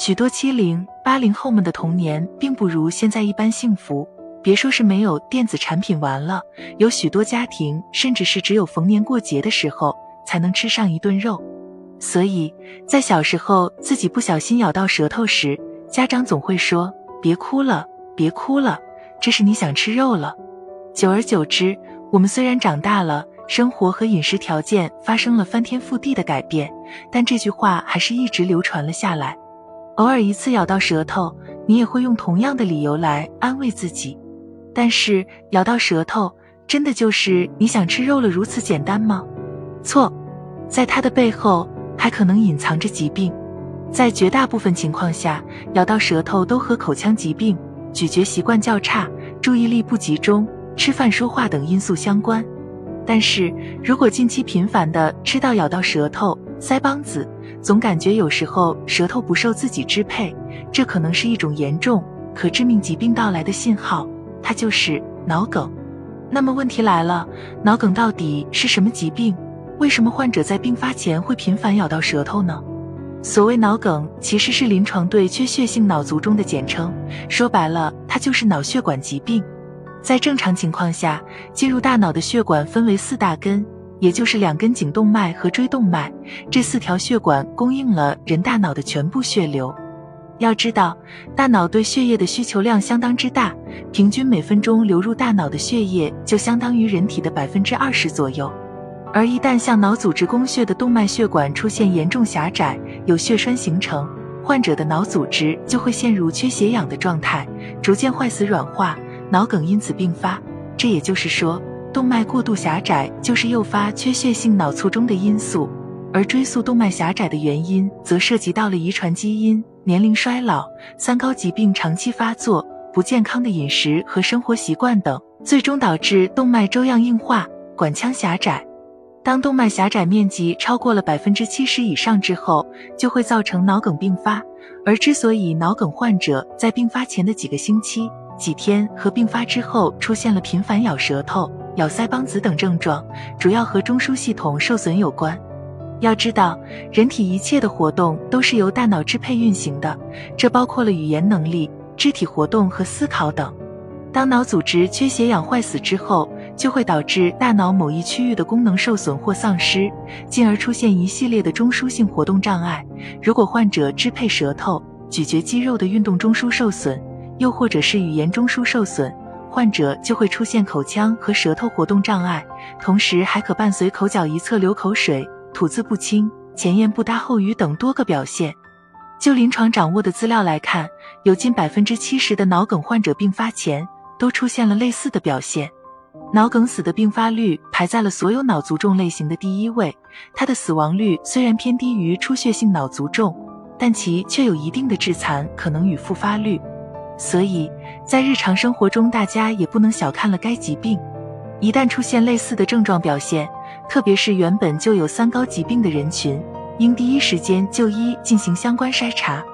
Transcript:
许多七零、八零后们的童年并不如现在一般幸福，别说是没有电子产品玩了，有许多家庭甚至是只有逢年过节的时候才能吃上一顿肉。所以在小时候自己不小心咬到舌头时，家长总会说：“别哭了，别哭了，这是你想吃肉了。”久而久之，我们虽然长大了，生活和饮食条件发生了翻天覆地的改变，但这句话还是一直流传了下来。偶尔一次咬到舌头，你也会用同样的理由来安慰自己。但是咬到舌头，真的就是你想吃肉了如此简单吗？错，在它的背后还可能隐藏着疾病。在绝大部分情况下，咬到舌头都和口腔疾病、咀嚼习惯较差、注意力不集中、吃饭说话等因素相关。但是如果近期频繁的吃到咬到舌头、腮帮子，总感觉有时候舌头不受自己支配，这可能是一种严重可致命疾病到来的信号，它就是脑梗。那么问题来了，脑梗到底是什么疾病？为什么患者在病发前会频繁咬到舌头呢？所谓脑梗，其实是临床对缺血性脑卒中的简称，说白了，它就是脑血管疾病。在正常情况下，进入大脑的血管分为四大根。也就是两根颈动脉和椎动脉，这四条血管供应了人大脑的全部血流。要知道，大脑对血液的需求量相当之大，平均每分钟流入大脑的血液就相当于人体的百分之二十左右。而一旦向脑组织供血的动脉血管出现严重狭窄，有血栓形成，患者的脑组织就会陷入缺血氧的状态，逐渐坏死软化，脑梗因此并发。这也就是说。动脉过度狭窄就是诱发缺血性脑卒中的因素，而追溯动脉狭窄的原因，则涉及到了遗传基因、年龄衰老、三高疾病长期发作、不健康的饮食和生活习惯等，最终导致动脉粥样硬化、管腔狭窄。当动脉狭窄面积超过了百分之七十以上之后，就会造成脑梗并发。而之所以脑梗患者在并发前的几个星期、几天和并发之后出现了频繁咬舌头，咬腮帮子等症状，主要和中枢系统受损有关。要知道，人体一切的活动都是由大脑支配运行的，这包括了语言能力、肢体活动和思考等。当脑组织缺血氧坏死之后，就会导致大脑某一区域的功能受损或丧失，进而出现一系列的中枢性活动障碍。如果患者支配舌头、咀嚼肌肉的运动中枢受损，又或者是语言中枢受损。患者就会出现口腔和舌头活动障碍，同时还可伴随口角一侧流口水、吐字不清、前言不搭后语等多个表现。就临床掌握的资料来看，有近百分之七十的脑梗患者并发前都出现了类似的表现。脑梗死的并发率排在了所有脑卒中类型的第一位，它的死亡率虽然偏低于出血性脑卒中，但其却有一定的致残可能与复发率。所以在日常生活中，大家也不能小看了该疾病。一旦出现类似的症状表现，特别是原本就有三高疾病的人群，应第一时间就医进行相关筛查。